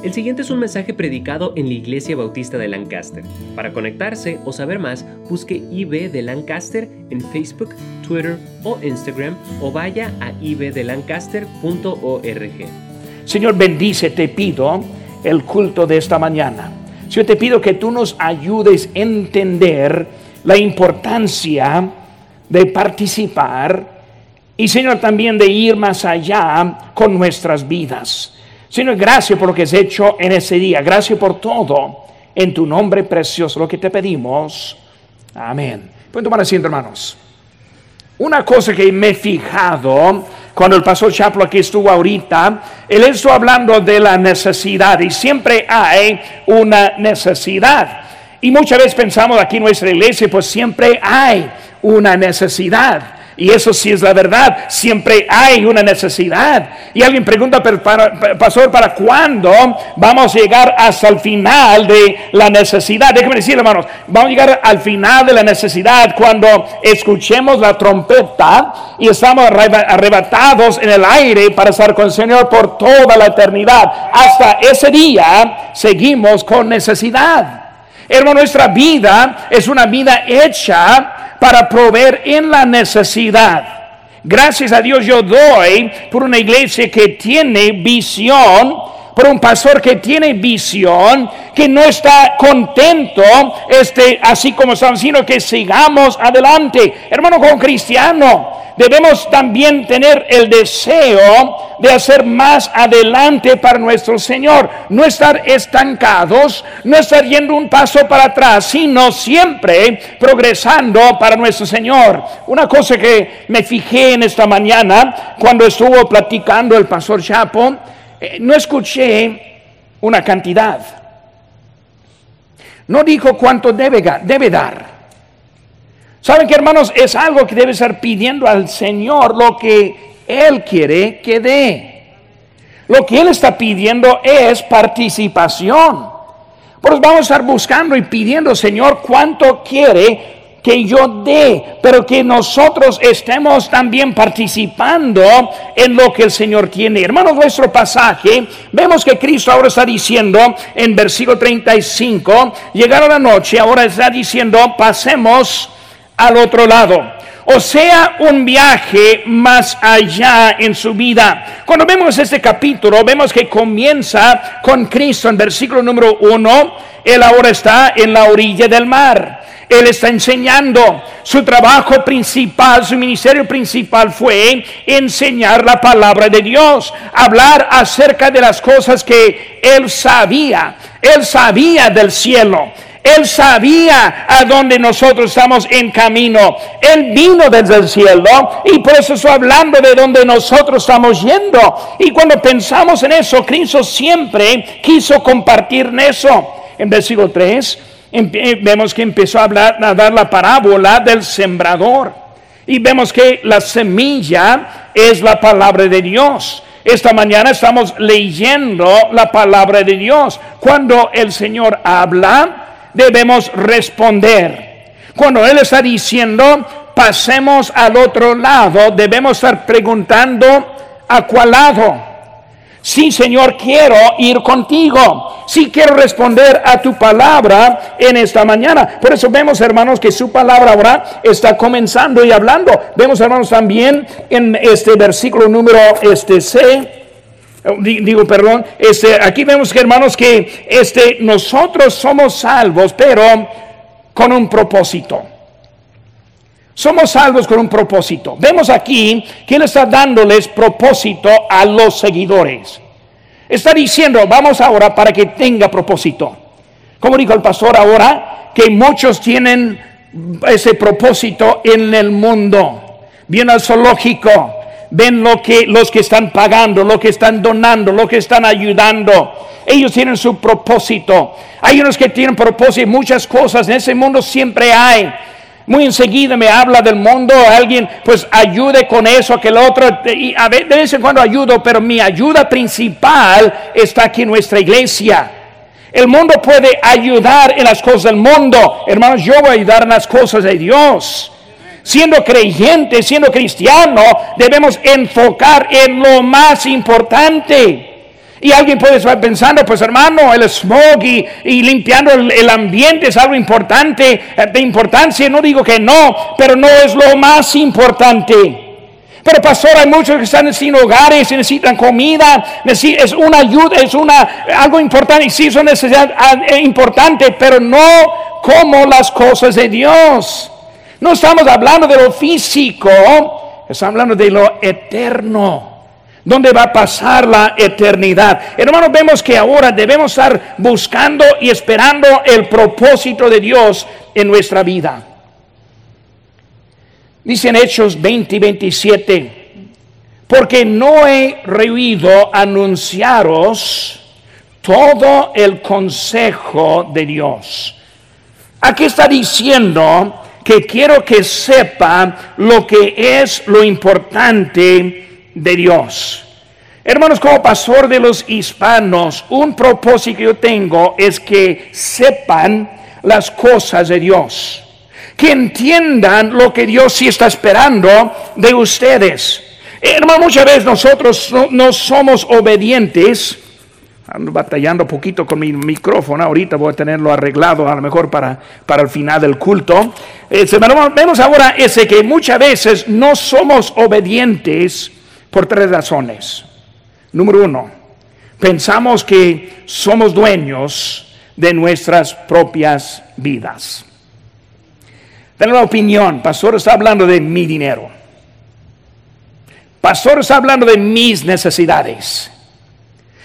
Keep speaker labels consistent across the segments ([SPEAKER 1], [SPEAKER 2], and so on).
[SPEAKER 1] El siguiente es un mensaje predicado en la Iglesia Bautista de Lancaster. Para conectarse o saber más, busque IB de Lancaster en Facebook, Twitter o Instagram o vaya a ibdelancaster.org.
[SPEAKER 2] Señor, bendice, te pido el culto de esta mañana. Yo te pido que tú nos ayudes a entender la importancia de participar y, Señor, también de ir más allá con nuestras vidas. Señor, gracias por lo que has hecho en ese día. Gracias por todo. En tu nombre precioso, lo que te pedimos. Amén. Pueden tomar asiento, hermanos. Una cosa que me he fijado cuando el pastor Chaplo aquí estuvo ahorita, él estuvo hablando de la necesidad y siempre hay una necesidad. Y muchas veces pensamos aquí en nuestra iglesia, pues siempre hay una necesidad. Y eso sí es la verdad. Siempre hay una necesidad. Y alguien pregunta, pastor, ¿para cuándo vamos a llegar hasta el final de la necesidad? Déjenme decir, hermanos, vamos a llegar al final de la necesidad cuando escuchemos la trompeta y estamos arrebatados en el aire para estar con el Señor por toda la eternidad. Hasta ese día seguimos con necesidad. Hermano, nuestra vida es una vida hecha para proveer en la necesidad. Gracias a Dios yo doy por una iglesia que tiene visión, por un pastor que tiene visión, que no está contento, este, así como estamos, sino que sigamos adelante. Hermano, como cristiano, debemos también tener el deseo de hacer más adelante para nuestro Señor. No estar estancados, no estar yendo un paso para atrás, sino siempre progresando para nuestro Señor. Una cosa que me fijé en esta mañana cuando estuvo platicando el pastor Chapo, eh, no escuché una cantidad. No dijo cuánto debe, debe dar. ¿Saben que hermanos? Es algo que debe estar pidiendo al Señor lo que Él quiere que dé. Lo que Él está pidiendo es participación. Pues vamos a estar buscando y pidiendo, Señor, cuánto quiere que yo dé, pero que nosotros estemos también participando en lo que el Señor tiene. Hermanos, nuestro pasaje, vemos que Cristo ahora está diciendo en versículo 35, llegaron la noche, ahora está diciendo, pasemos al otro lado. O sea, un viaje más allá en su vida. Cuando vemos este capítulo, vemos que comienza con Cristo en versículo número uno. Él ahora está en la orilla del mar. Él está enseñando. Su trabajo principal, su ministerio principal fue enseñar la palabra de Dios, hablar acerca de las cosas que él sabía. Él sabía del cielo. Él sabía a dónde nosotros estamos en camino. Él vino desde el cielo y por eso está hablando de dónde nosotros estamos yendo. Y cuando pensamos en eso, Cristo siempre quiso compartir eso. En versículo 3 eh, vemos que empezó a hablar, a dar la parábola del sembrador. Y vemos que la semilla es la palabra de Dios. Esta mañana estamos leyendo la palabra de Dios. Cuando el Señor habla, debemos responder. Cuando Él está diciendo, pasemos al otro lado, debemos estar preguntando, ¿a cuál lado? Sí, Señor, quiero ir contigo. Sí, quiero responder a tu palabra en esta mañana. Por eso vemos, hermanos, que su palabra ahora está comenzando y hablando. Vemos, hermanos, también en este versículo número este C digo, perdón, este, aquí vemos que hermanos que este, nosotros somos salvos, pero con un propósito. Somos salvos con un propósito. Vemos aquí que Él está dándoles propósito a los seguidores. Está diciendo, vamos ahora para que tenga propósito. Como dijo el pastor ahora, que muchos tienen ese propósito en el mundo. Viene al zoológico, ven lo que los que están pagando, lo que están donando, lo que están ayudando. Ellos tienen su propósito. Hay unos que tienen propósito muchas cosas en ese mundo siempre hay. Muy enseguida me habla del mundo, alguien pues ayude con eso, que el otro, y a veces, de vez en cuando ayudo, pero mi ayuda principal está aquí en nuestra iglesia. El mundo puede ayudar en las cosas del mundo. Hermanos, yo voy a ayudar en las cosas de Dios siendo creyentes, siendo cristiano, debemos enfocar en lo más importante. Y alguien puede estar pensando, pues hermano, el smog y, limpiando el, ambiente es algo importante, eh, de importancia, no digo que no, pero no es lo más importante. Pero pastor, hay muchos que están sin hogares, necesitan comida, es una ayuda, es una, algo importante, y sí son necesidad ah, eh, pero no como las cosas de Dios. No estamos hablando de lo físico, estamos hablando de lo eterno. ¿Dónde va a pasar la eternidad? Hermanos, vemos que ahora debemos estar buscando y esperando el propósito de Dios en nuestra vida. Dicen Hechos 20 y 27, porque no he reído anunciaros todo el consejo de Dios. Aquí está diciendo que quiero que sepa lo que es lo importante de Dios. Hermanos, como pastor de los hispanos, un propósito que yo tengo es que sepan las cosas de Dios que entiendan lo que Dios sí está esperando de ustedes. Hermano, muchas veces nosotros no, somos obedientes. Ando batallando poquito con mi micrófono, ahorita voy a tenerlo arreglado a lo mejor para, para el final del culto. Eh, vemos ahora ese que muchas veces no somos obedientes por tres razones. Número uno, pensamos que somos dueños de nuestras propias vidas. Tengo la opinión, pastor está hablando de mi dinero. Pastor está hablando de mis necesidades.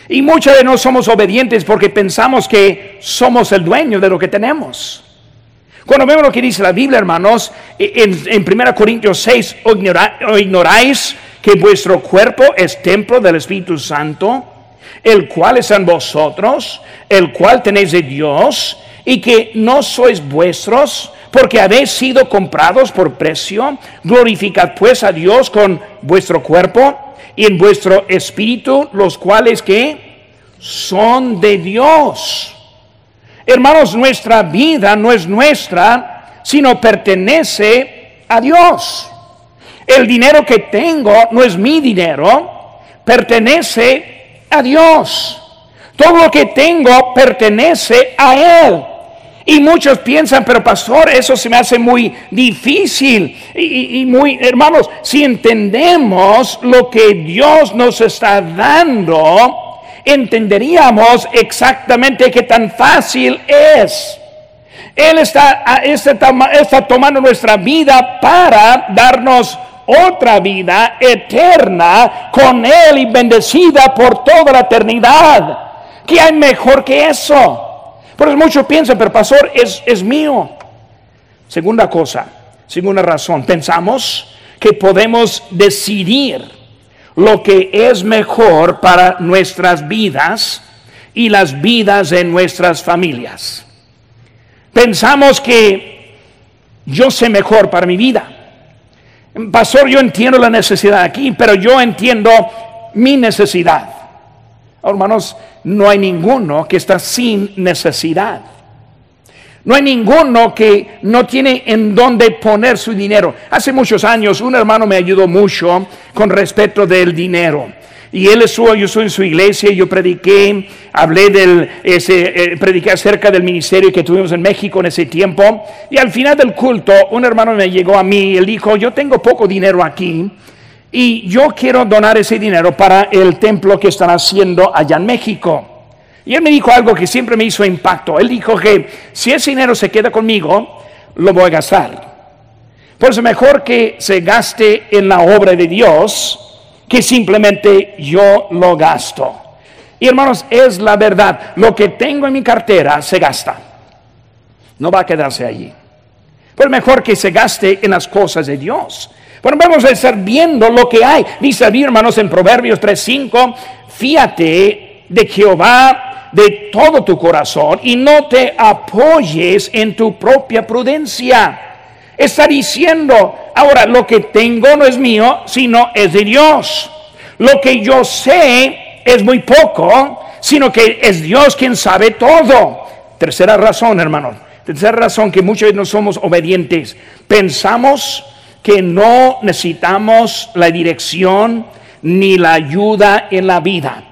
[SPEAKER 2] Y muchos de nosotros somos obedientes porque pensamos que somos el dueño de lo que tenemos. Cuando vemos lo que dice la Biblia, hermanos, en, en 1 Corintios 6, ignoráis que vuestro cuerpo es templo del Espíritu Santo, el cual es en vosotros, el cual tenéis de Dios, y que no sois vuestros, porque habéis sido comprados por precio. Glorificad pues a Dios con vuestro cuerpo y en vuestro espíritu, los cuales que son de Dios. Hermanos, nuestra vida no es nuestra, sino pertenece a Dios. El dinero que tengo no es mi dinero, pertenece a Dios. Todo lo que tengo pertenece a Él. Y muchos piensan, pero pastor, eso se me hace muy difícil. Y, muy, hermanos, si entendemos lo que Dios nos está dando, entenderíamos exactamente qué tan fácil es. Él está, está, está tomando nuestra vida para darnos otra vida eterna con Él y bendecida por toda la eternidad. ¿Qué hay mejor que eso? Por eso muchos piensan, pero pastor, es, es mío. Segunda cosa, segunda razón, pensamos que podemos decidir lo que es mejor para nuestras vidas y las vidas de nuestras familias. Pensamos que yo sé mejor para mi vida. Pastor, yo entiendo la necesidad aquí, pero yo entiendo mi necesidad. Hermanos, no hay ninguno que está sin necesidad. No hay ninguno que no tiene en dónde poner su dinero. Hace muchos años un hermano me ayudó mucho con respecto del dinero. Y él estuvo, yo estuve en su iglesia, yo prediqué, hablé del, ese, eh, prediqué acerca del ministerio que tuvimos en México en ese tiempo. Y al final del culto, un hermano me llegó a mí y él dijo, yo tengo poco dinero aquí y yo quiero donar ese dinero para el templo que están haciendo allá en México. Y él me dijo algo que siempre me hizo impacto. Él dijo que si ese dinero se queda conmigo, lo voy a gastar. Por eso mejor que se gaste en la obra de Dios que simplemente yo lo gasto. Y hermanos, es la verdad. Lo que tengo en mi cartera se gasta. No va a quedarse allí. Pues mejor que se gaste en las cosas de Dios. Bueno, vamos a estar viendo lo que hay. Dice mi hermanos, en Proverbios 3:5, fíate de Jehová de todo tu corazón y no te apoyes en tu propia prudencia. Está diciendo, ahora lo que tengo no es mío, sino es de Dios. Lo que yo sé es muy poco, sino que es Dios quien sabe todo. Tercera razón, hermanos. Tercera razón que muchos de no somos obedientes. Pensamos que no necesitamos la dirección ni la ayuda en la vida.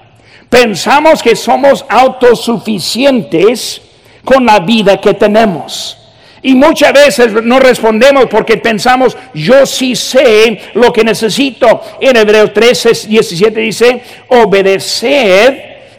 [SPEAKER 2] Pensamos que somos autosuficientes con la vida que tenemos. Y muchas veces no respondemos porque pensamos, yo sí sé lo que necesito. En Hebreos 13, 17 dice, obedeced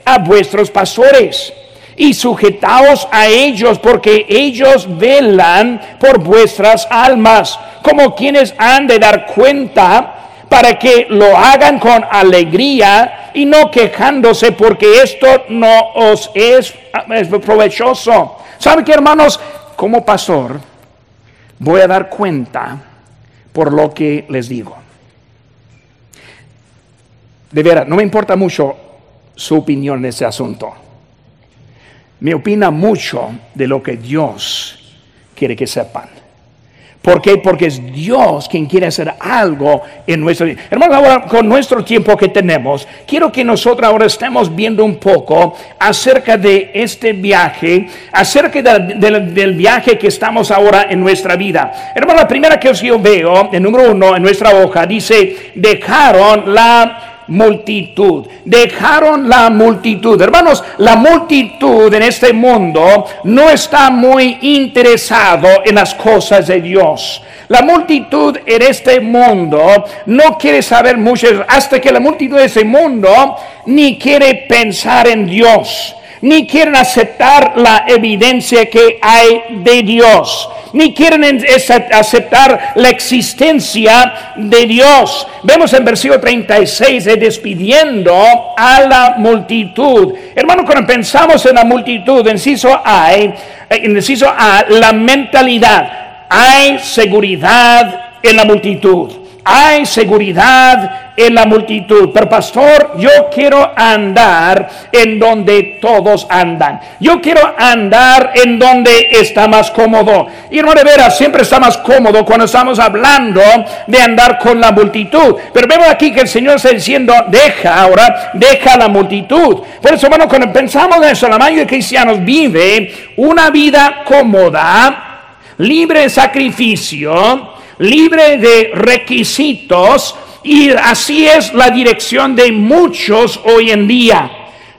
[SPEAKER 2] a vuestros pastores y sujetaos a ellos porque ellos velan por vuestras almas, como quienes han de dar cuenta para que lo hagan con alegría y no quejándose porque esto no os es, provechoso. ¿Saben qué, hermanos? Como pastor voy a dar cuenta por lo que les digo. De veras, no me importa mucho su opinión en ese asunto. Me opina mucho de lo que Dios quiere que sepan. ¿Por qué? Porque es Dios quien quiere hacer algo en nuestro vida. Hermanos, ahora con nuestro tiempo que tenemos, quiero que nosotros ahora estemos viendo un poco acerca de este viaje, acerca del viaje que estamos ahora en nuestra vida. Hermano, la primera que yo veo, el número uno en nuestra hoja, dice, dejaron la multitud. Dejaron la multitud. Hermanos, la multitud en este mundo no está muy interesado en las cosas de Dios. La multitud en este mundo no quiere saber mucho hasta que la multitud de ese mundo ni quiere pensar en Dios ni quieren aceptar la evidencia que hay de Dios, ni quieren aceptar la existencia de Dios. Vemos en versículo 36 de despidiendo a la multitud. Hermano, cuando pensamos en la multitud, inciso hay, inciso A, la mentalidad, hay seguridad en la multitud hay seguridad en la multitud. Pero pastor, yo quiero andar en donde todos andan. Yo quiero andar en donde está más cómodo. Y no de veras, siempre está más cómodo cuando estamos hablando de andar con la multitud. Pero vemos aquí que el Señor está diciendo, deja ahora, deja la multitud. Por eso, bueno, cuando pensamos en eso, la mayoría de cristianos vive una vida cómoda, libre de sacrificio, libre de requisitos y así es la dirección de muchos hoy en día.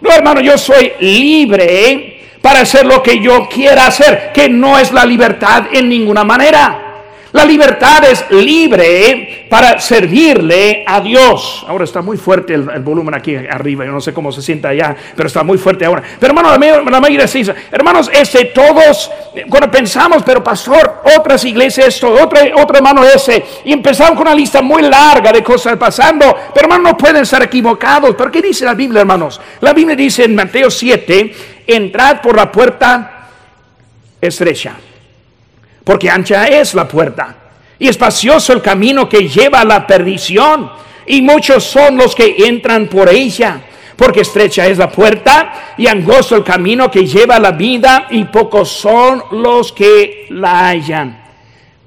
[SPEAKER 2] No, hermano, yo soy libre para hacer lo que yo quiera hacer, que no es la libertad en ninguna manera. La libertad es libre para servirle a Dios. Ahora está muy fuerte el, volumen aquí arriba. Yo no sé cómo se sienta allá, pero está muy fuerte ahora. Pero hermano, la, mayoría de hermanos, este, todos, cuando pensamos, pero pastor, otras iglesias esto, otro, otro hermano ese, y empezamos con una lista muy larga de cosas pasando, pero hermanos, no pueden estar equivocados. ¿Pero qué dice la Biblia, hermanos? La Biblia dice en Mateo 7, entrad por la puerta estrecha porque ancha es la puerta y espacioso el camino que lleva a la perdición, y muchos son los que entran por ella, porque estrecha es la puerta y angosto el camino que lleva a la vida, y pocos son los que la hallan.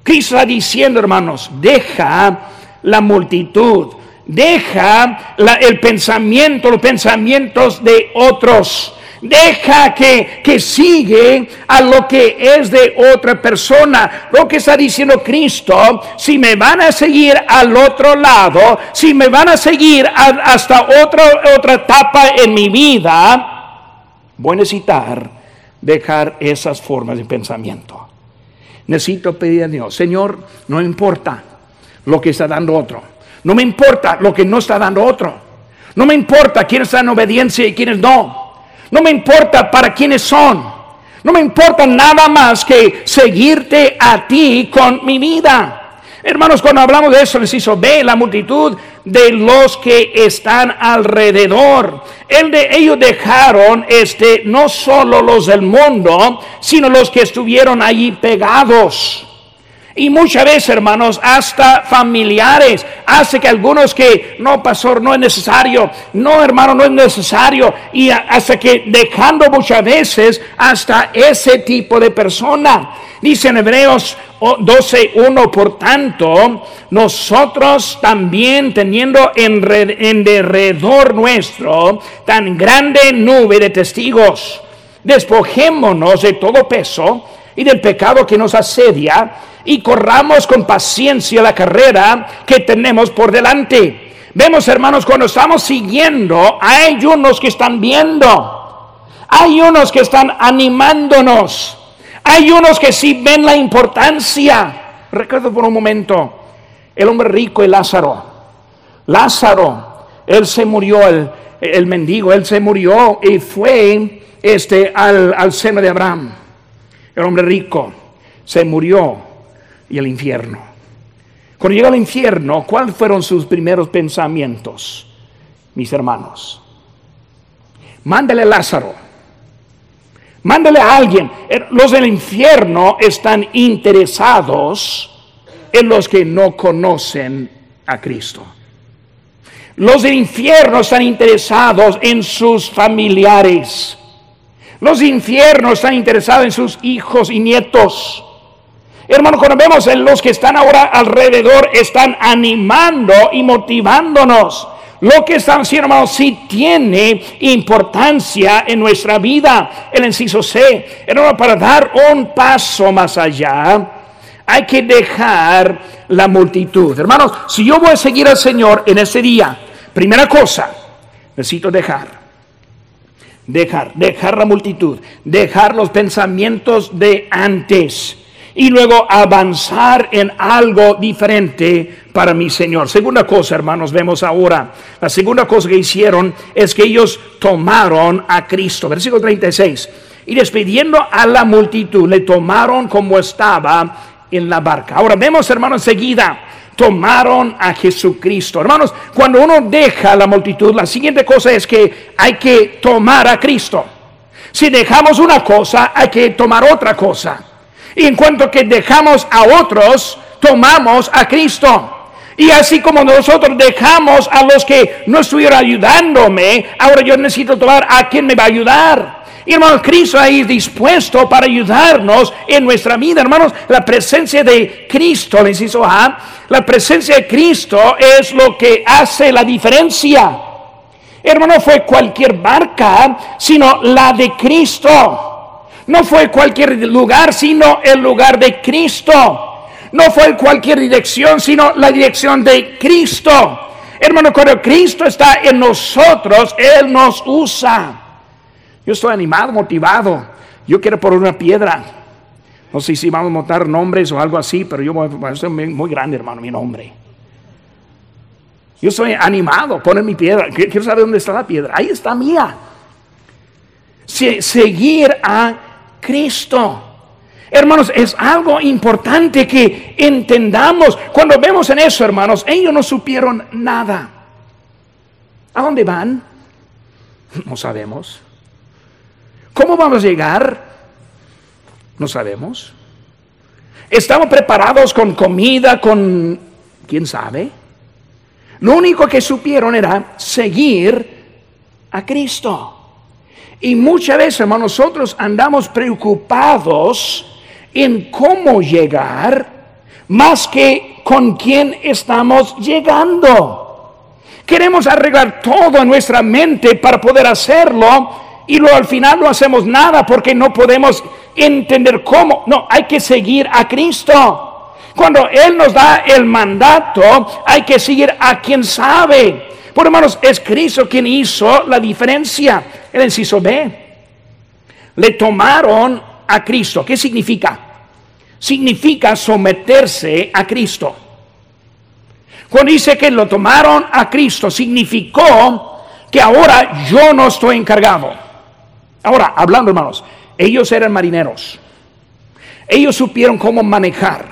[SPEAKER 2] Cristo está diciendo, hermanos, deja la multitud, deja el pensamiento, los pensamientos de otros Deja que, que sigue a lo que es de otra persona. Lo que está diciendo Cristo, si me van a seguir al otro lado, si me van a seguir hasta otra, otra etapa en mi vida, voy a necesitar dejar esas formas de pensamiento. Necesito pedir a Dios, Señor, no importa lo que está dando otro. No me importa lo que no está dando otro. No me importa quién está en obediencia y quiénes no. No me importa para quiénes son. No me importa nada más que seguirte a ti con mi vida. Hermanos, cuando hablamos de eso, les hizo ve la multitud de los que están alrededor. El de, ellos dejaron este, no solo los del mundo, sino los que estuvieron allí pegados. Y muchas veces, hermanos, hasta familiares, hace que algunos que, no, pastor, no es necesario, no, hermano, no es necesario, y hasta que dejando muchas veces hasta ese tipo de persona. Dice en Hebreos 12.1, por tanto, nosotros también teniendo en, en derredor nuestro tan grande nube de testigos, despojémonos de todo peso y del pecado que nos asedia y corramos con paciencia la carrera que tenemos por delante, Vemos, hermanos, cuando estamos siguiendo, hay unos que están viendo, hay unos que están animándonos, hay unos que sí ven la importancia. Recuerdo por un momento el hombre rico y Lázaro. Lázaro, él se murió, el, el mendigo, él se murió y fue este, al, al seno de Abraham. El hombre rico se murió y el infierno. Cuando llegó al infierno, ¿cuáles fueron sus primeros pensamientos, mis hermanos? Mándale a Lázaro. Mándale a alguien. Er, los del infierno están interesados en los que no conocen a Cristo. Los del infierno están interesados en sus familiares. Los infiernos están interesados en sus hijos y nietos. Hermano, cuando vemos en los que están ahora alrededor, están animando y motivándonos. Lo que están haciendo, hermano, sí tiene importancia en nuestra vida. El inciso C, hermano, para dar un paso más allá, hay que dejar la multitud. Hermanos, si yo voy a seguir al Señor en ese día, primera cosa, necesito dejar. Dejar, dejar la multitud, dejar los pensamientos de antes y luego avanzar en algo diferente para mi Señor. Segunda cosa, hermanos, vemos ahora. La segunda cosa que hicieron es que ellos tomaron a Cristo. Versículo 36. Y despidiendo a la multitud, le tomaron como estaba en la barca. Ahora vemos, hermanos, enseguida tomaron a Jesucristo. Hermanos, cuando uno deja la multitud, la siguiente cosa es que hay que tomar a Cristo. Si dejamos una cosa, hay que tomar otra cosa. Y en cuanto que dejamos a otros, tomamos a Cristo. Y así como nosotros dejamos a los que no estuvieron ayudándome, ahora yo necesito tomar a quien me va a ayudar. Y hermano, Cristo ahí dispuesto para ayudarnos en nuestra vida. Hermanos, la presencia de Cristo, le inciso A, la presencia de Cristo es lo que hace la diferencia. Hermano, fue cualquier barca, sino la de Cristo. No fue cualquier lugar, sino el lugar de Cristo. No fue cualquier dirección, sino la dirección de Cristo. Hermano, cuando Cristo está en nosotros, Él nos usa. Yo estoy animado, motivado. Yo quiero poner una piedra. No sé si vamos a montar nombres o algo así, pero yo soy muy grande, hermano, mi nombre. Yo estoy animado, poner mi piedra. Quiero saber dónde está la piedra. Ahí está mía. seguir a Cristo. Hermanos, es algo importante que entendamos. Cuando vemos en eso, hermanos, ellos no supieron nada. ¿A dónde van? No sabemos. ¿Cómo vamos a llegar? No sabemos. ¿Estamos preparados con comida, con... ¿Quién sabe? Lo único que supieron era seguir a Cristo. Y muchas veces, hermanos, nosotros andamos preocupados en cómo llegar más que con quién estamos llegando. Queremos arreglar todo en nuestra mente para poder hacerlo y luego al final no hacemos nada porque no podemos entender cómo. No, hay que seguir a Cristo. Cuando Él nos da el mandato, hay que seguir a quien sabe. Por hermanos, es Cristo quien hizo la diferencia. El inciso B. Le tomaron a Cristo. ¿Qué significa? Significa someterse a Cristo. Cuando dice que lo tomaron a Cristo, significó que ahora yo no estoy encargado. Ahora, hablando hermanos, ellos eran marineros. Ellos supieron cómo manejar,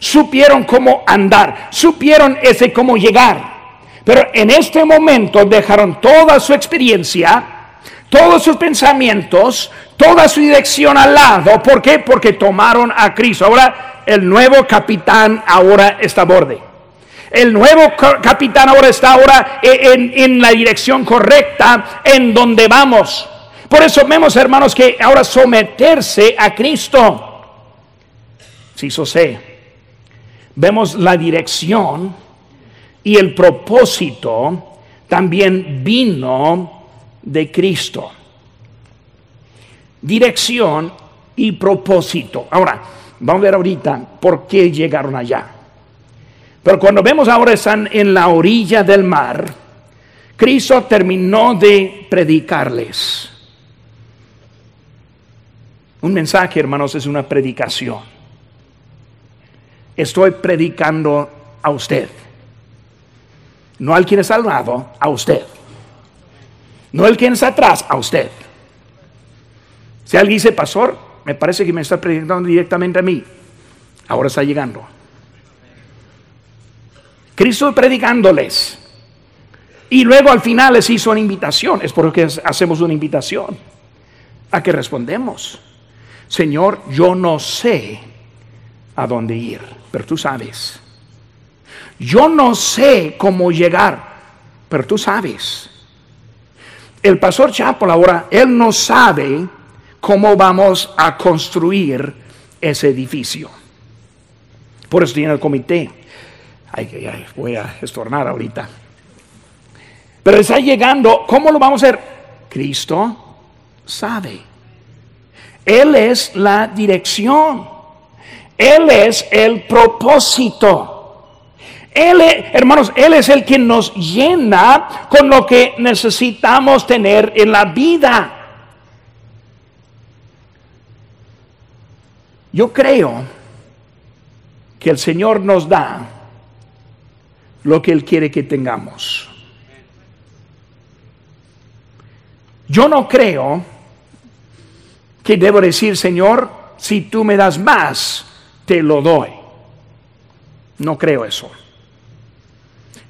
[SPEAKER 2] supieron cómo andar, supieron ese cómo llegar. Pero en este momento dejaron toda su experiencia, todos sus pensamientos, toda su dirección al lado. ¿Por qué? Porque tomaron a Cristo. Ahora el nuevo capitán ahora está a borde. El nuevo capitán ahora está ahora en, en, la dirección correcta en donde vamos. Por eso vemos, hermanos, que ahora someterse a Cristo. Si sí, sé. Vemos la dirección y el propósito también vino de Cristo. Dirección y propósito. Ahora, vamos a ver ahorita por qué llegaron allá. Pero cuando vemos ahora están en la orilla del mar, Cristo terminó de predicarles. Un mensaje, hermanos, es una predicación. Estoy predicando a usted. No al quien está al lado, a usted. No el quien está atrás, a usted. Si alguien dice, pastor, me parece que me está predicando directamente a mí. Ahora está llegando. Cristo predicándoles. Y luego al final les hizo una invitación. Es porque hacemos una invitación. A que respondemos. Señor, yo no sé a dónde ir, pero tú sabes. Yo no sé cómo llegar, pero tú sabes. El pastor Chapo ahora, él no sabe cómo vamos a construir ese edificio. Por eso tiene el comité. Ay, voy a estornar ahorita. Pero está llegando, ¿cómo lo vamos a hacer? Cristo sabe. Él es la dirección. Él es el propósito. Él, hermanos, Él es el que nos llena con lo que necesitamos tener en la vida. Yo creo que el Señor nos da lo que Él quiere que tengamos. Yo no creo que debo decir, Señor, si tú me das más, te lo doy. No creo eso.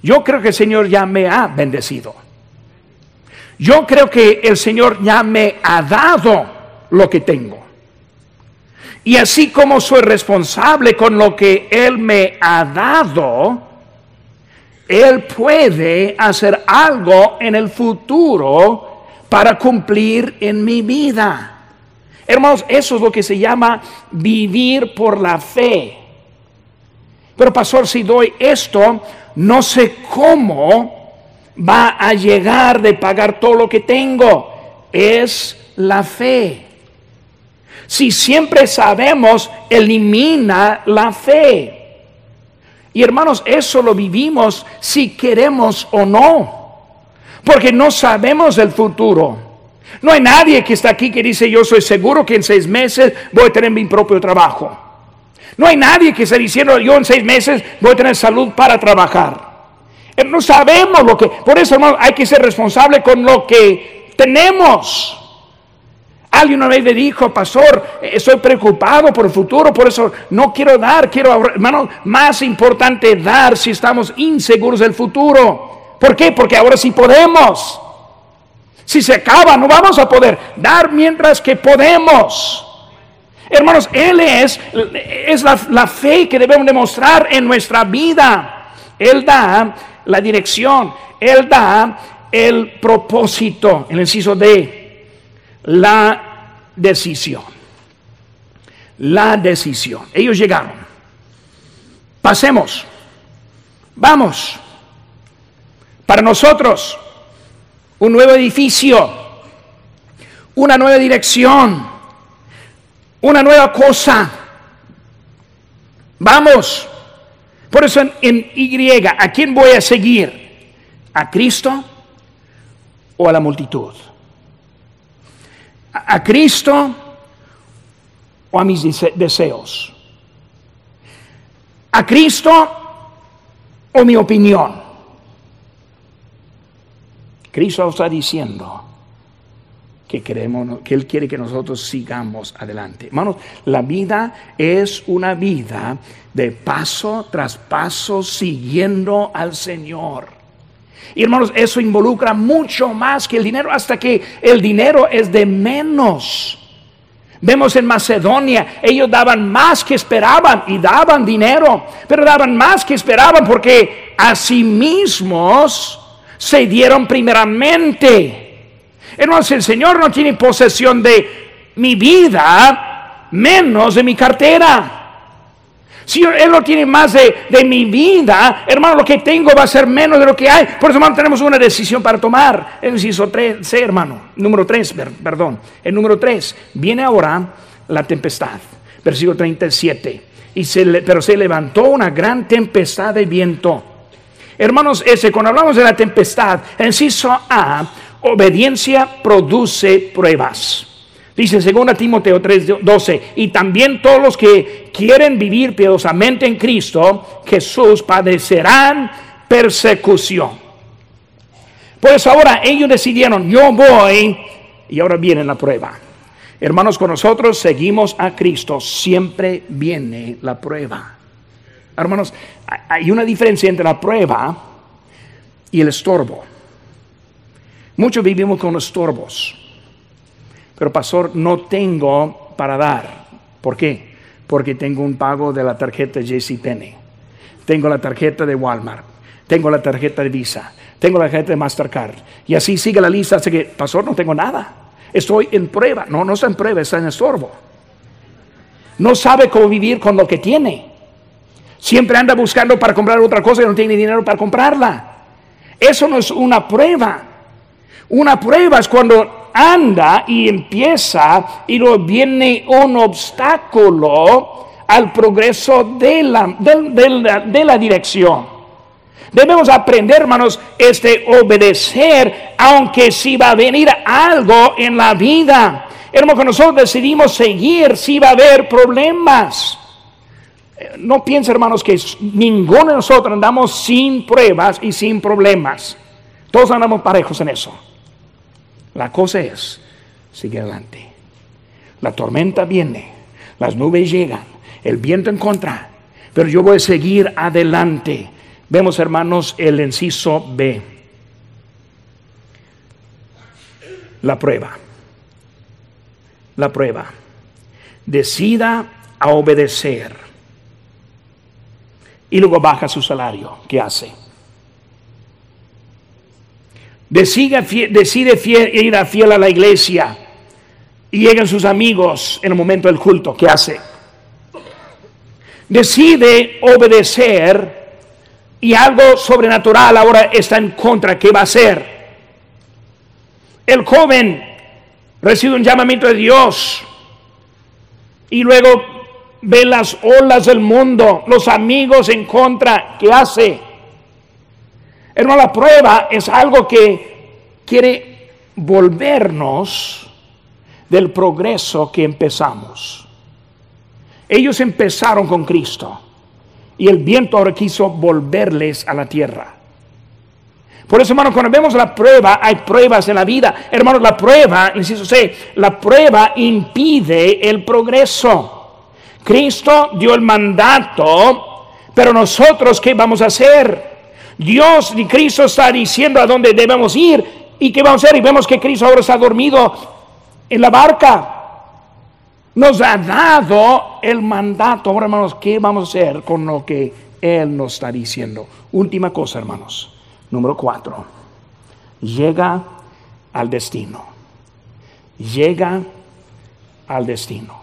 [SPEAKER 2] Yo creo que el Señor ya me ha bendecido. Yo creo que el Señor ya me ha dado lo que tengo. Y así como soy responsable con lo que Él me ha dado, Él puede hacer algo en el futuro para cumplir en mi vida. Hermanos, eso es lo que se llama vivir por la fe. Pero pastor, si doy esto, no sé cómo va a llegar de pagar todo lo que tengo. Es la fe. Si siempre sabemos, elimina la fe. Y hermanos, eso lo vivimos si queremos o no. Porque no sabemos el futuro. No hay nadie que está aquí que dice yo soy seguro que en seis meses voy a tener mi propio trabajo. No hay nadie que esté diciendo yo en seis meses voy a tener salud para trabajar. Eh, no sabemos lo que... Por eso, hermano, hay que ser responsable con lo que tenemos. Alguien una vez me dijo, pastor, estoy preocupado por el futuro, por eso no quiero dar, quiero ahorrar. Hermano, más importante dar si estamos inseguros del futuro. ¿Por qué? Porque ahora sí podemos. Si se acaba, no vamos a poder dar mientras que podemos. Hermanos, Él es, es la, la fe que debemos demostrar en nuestra vida. Él da la dirección, Él da el propósito, el inciso de la decisión. La decisión. Ellos llegaron. Pasemos. Vamos. Para nosotros, un nuevo edificio, una nueva dirección, una nueva cosa. Vamos. Por eso en, Y, ¿a quién voy a seguir? ¿A Cristo o a la multitud? ¿A, Cristo o a mis deseos? ¿A Cristo o mi opinión? Cristo está diciendo que queremos, que Él quiere que nosotros sigamos adelante. Hermanos, la vida es una vida de paso tras paso siguiendo al Señor. Y hermanos, eso involucra mucho más que el dinero, hasta que el dinero es de menos. Vemos en Macedonia, ellos daban más que esperaban y daban dinero, pero daban más que esperaban porque a sí mismos se dieron primeramente. Hermanos, el Señor no tiene posesión de mi vida, menos de mi cartera. Si Él no tiene más de, mi vida, hermano, lo que tengo va a ser menos de lo que hay. Por eso, hermano, tenemos una decisión para tomar. El inciso 3, hermano. Número 3, perdón. El número 3. Viene ahora la tempestad. Versículo 37. y se pero se levantó una gran tempestad de viento. Hermanos, ese, cuando hablamos de la tempestad, en inciso A, obediencia produce pruebas. Dice 2 Timoteo 3:12, y también todos los que quieren vivir piadosamente en Cristo, Jesús, padecerán persecución. Pues ahora ellos decidieron, yo voy, y ahora viene la prueba. Hermanos, con nosotros seguimos a Cristo, siempre viene la prueba. Hermanos, hay una diferencia entre la prueba y el estorbo. Muchos vivimos con estorbos. Pero pastor, no tengo para dar. ¿Por qué? Porque tengo un pago de la tarjeta JCPenney. Tengo la tarjeta de Walmart. Tengo la tarjeta de Visa. Tengo la tarjeta de Mastercard. Y así sigue la lista hasta que, pastor, no tengo nada. Estoy en prueba. No, no está en prueba, está en estorbo. No sabe cómo vivir con lo que tiene. Siempre anda buscando para comprar otra cosa y no tiene dinero para comprarla. Eso no es una prueba. Una prueba es cuando anda y empieza y luego viene un obstáculo al progreso de la, de la dirección. Debemos aprender, hermanos, este obedecer, aunque si va a venir algo en la vida. Hermanos, nosotros decidimos seguir, si va a haber problemas. No piensen, hermanos, que ninguno de nosotros andamos sin pruebas y sin problemas. Todos andamos parejos en eso. La cosa es, sigue adelante. La tormenta viene, las nubes llegan, el viento en contra, pero yo voy a seguir adelante Vemos, hermanos, el inciso B. La prueba. La prueba. Decida a obedecer. Y luego baja su salario. ¿Qué hace? Decide, decide ir a fiel a la iglesia. Y llegan sus amigos en el momento del culto. ¿Qué hace? Decide obedecer y algo sobrenatural ahora está en contra. ¿Qué va a hacer? El joven recibe un llamamiento de Dios y luego ve las olas del mundo, los amigos en contra. ¿Qué hace? Hermano, la prueba es algo que quiere volvernos del progreso que empezamos. Ellos empezaron con Cristo y el viento ahora quiso volverles a la tierra. Por eso, hermanos, cuando vemos la prueba, hay pruebas en la vida. Hermanos, la prueba, insisto, sé, la prueba impide el progreso. Cristo dio el mandato, pero nosotros, ¿qué vamos a hacer? Dios y Cristo está diciendo a dónde debemos ir y qué vamos a hacer. Y vemos que Cristo ahora está dormido en la barca nos ha dado el mandato. Ahora, hermanos, ¿qué vamos a hacer con lo que Él nos está diciendo? Última cosa, hermanos. Número cuatro. Llega al destino. Llega al destino.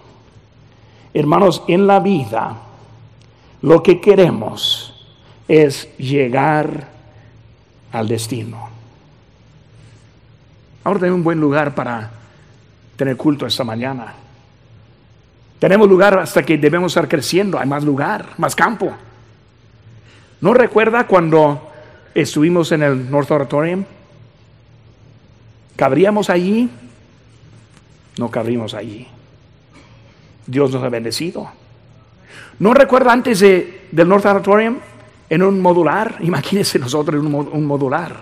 [SPEAKER 2] Hermanos, en la vida lo que queremos es llegar al destino. Ahora tengo un buen lugar para tener culto esta mañana. Tenemos lugar hasta que debemos estar creciendo, hay más lugar, más campo. ¿No recuerda cuando estuvimos en el North Auditorium? ¿Cabríamos allí? No cabríamos allí. Dios nos ha bendecido. ¿No recuerda antes de, del North Auditorium en un modular? Imagínense nosotros en un, un modular.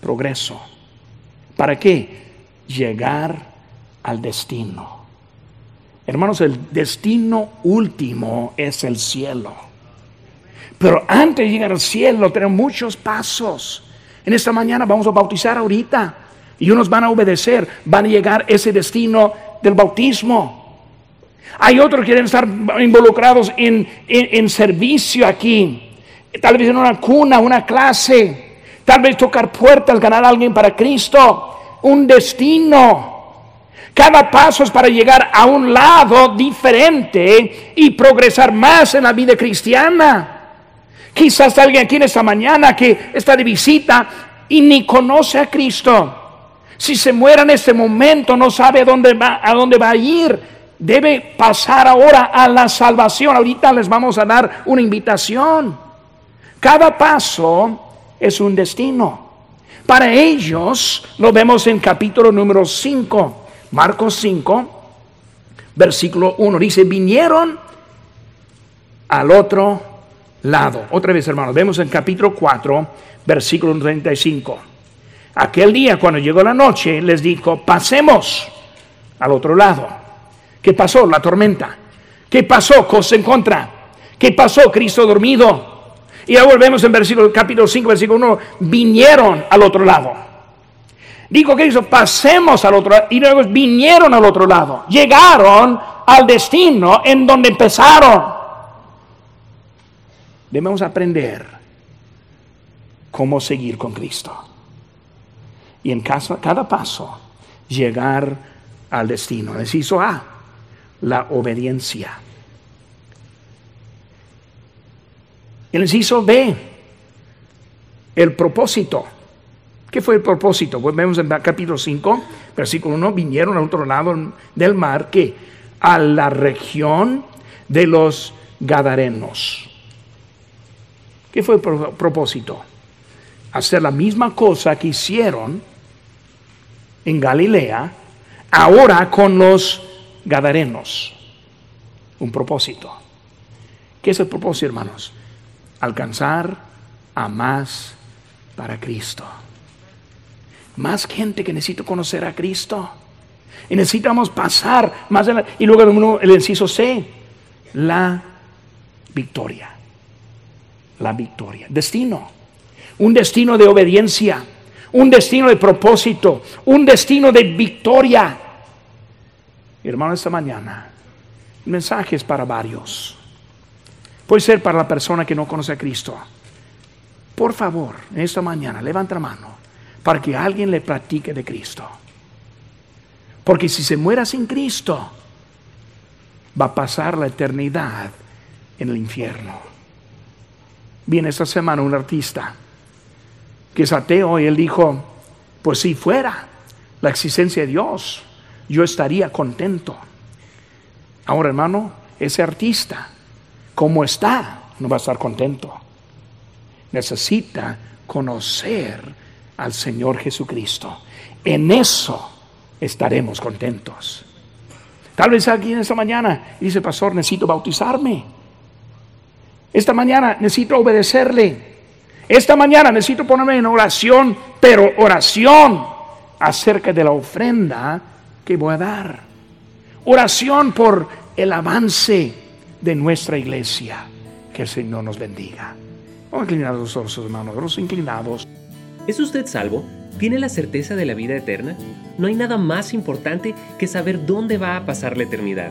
[SPEAKER 2] Progreso. ¿Para qué? Llegar al destino. Hermanos, el destino último es el cielo. Pero antes de llegar al cielo tenemos muchos pasos. En esta mañana vamos a bautizar ahorita y unos van a obedecer, van a llegar a ese destino del bautismo. Hay otros que quieren estar involucrados en, en servicio aquí, tal vez en una cuna, una clase, tal vez tocar puertas, ganar a alguien para Cristo, un destino. Cada paso es para llegar a un lado diferente y progresar más en la vida cristiana. Quizás alguien aquí en esta mañana que está de visita y ni conoce a Cristo. Si se muera en este momento no sabe dónde va, a dónde va a ir. debe pasar ahora a la salvación. Ahorita les vamos a dar una invitación. Cada paso es un destino. Para ellos, lo vemos en capítulo número 5, Marcos 5, versículo 1. Dice, vinieron al otro lado. Otra vez, hermanos, vemos en capítulo 4, versículo 35. Aquel día, cuando llegó la noche, les dijo, pasemos al otro lado. ¿Qué pasó? La tormenta. ¿Qué pasó? Cosa en contra. ¿Qué pasó? Cristo dormido. Y ahora volvemos en versículo, capítulo 5, versículo 1. Vinieron al otro lado. Dijo Cristo, pasemos al otro lado. Y luego vinieron al otro lado. Llegaron al destino en donde empezaron. Debemos aprender cómo seguir con Cristo. Y en cada paso, llegar al destino. Hizo A, la obediencia. El inciso B, el propósito. ¿Qué fue el propósito? Pues vemos en capítulo 5, versículo 1, vinieron al otro lado del mar, que a la región de los Gadarenos. ¿Qué fue el propósito? Hacer la misma cosa que hicieron en Galilea, ahora con los Gadarenos. Un propósito. ¿Qué es el propósito, hermanos? Alcanzar a más para Cristo. Más gente que necesita conocer a Cristo. Y necesitamos pasar más de Y luego el inciso C, la victoria la victoria. Destino. Un destino de obediencia. Un destino de propósito. Un destino de victoria. Hermano, esta mañana, mensajes para varios. Puede ser para la persona que no conoce a Cristo. Por favor, esta mañana, levanta la mano para que alguien le platique de Cristo. Porque si se muera sin Cristo, va a pasar la eternidad en el infierno. Viene esta semana un artista que es ateo y él dijo, pues si fuera la existencia de Dios, yo estaría contento. Ahora, hermano, ese artista, como está, no va a estar contento. Necesita conocer al Señor Jesucristo. En eso estaremos contentos. Tal vez alguien esta mañana dice, pastor, necesito bautizarme. Esta mañana necesito obedecerle. Esta mañana necesito ponerme en oración, pero oración acerca de la ofrenda que voy a dar. Oración por el avance de nuestra iglesia. Que el Señor nos bendiga. Vamos inclinados los hermanos, los inclinados.
[SPEAKER 1] ¿Es usted salvo? ¿Tiene la certeza de la vida eterna? No hay nada más importante que saber dónde va a pasar la eternidad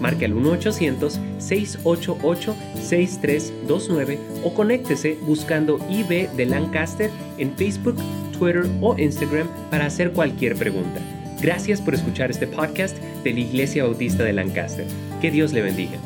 [SPEAKER 1] Marque al 1-800-688-6329 o conéctese buscando IB de Lancaster en Facebook, Twitter o Instagram para hacer cualquier pregunta. Gracias por escuchar este podcast de la Iglesia Bautista de Lancaster. Que Dios le bendiga.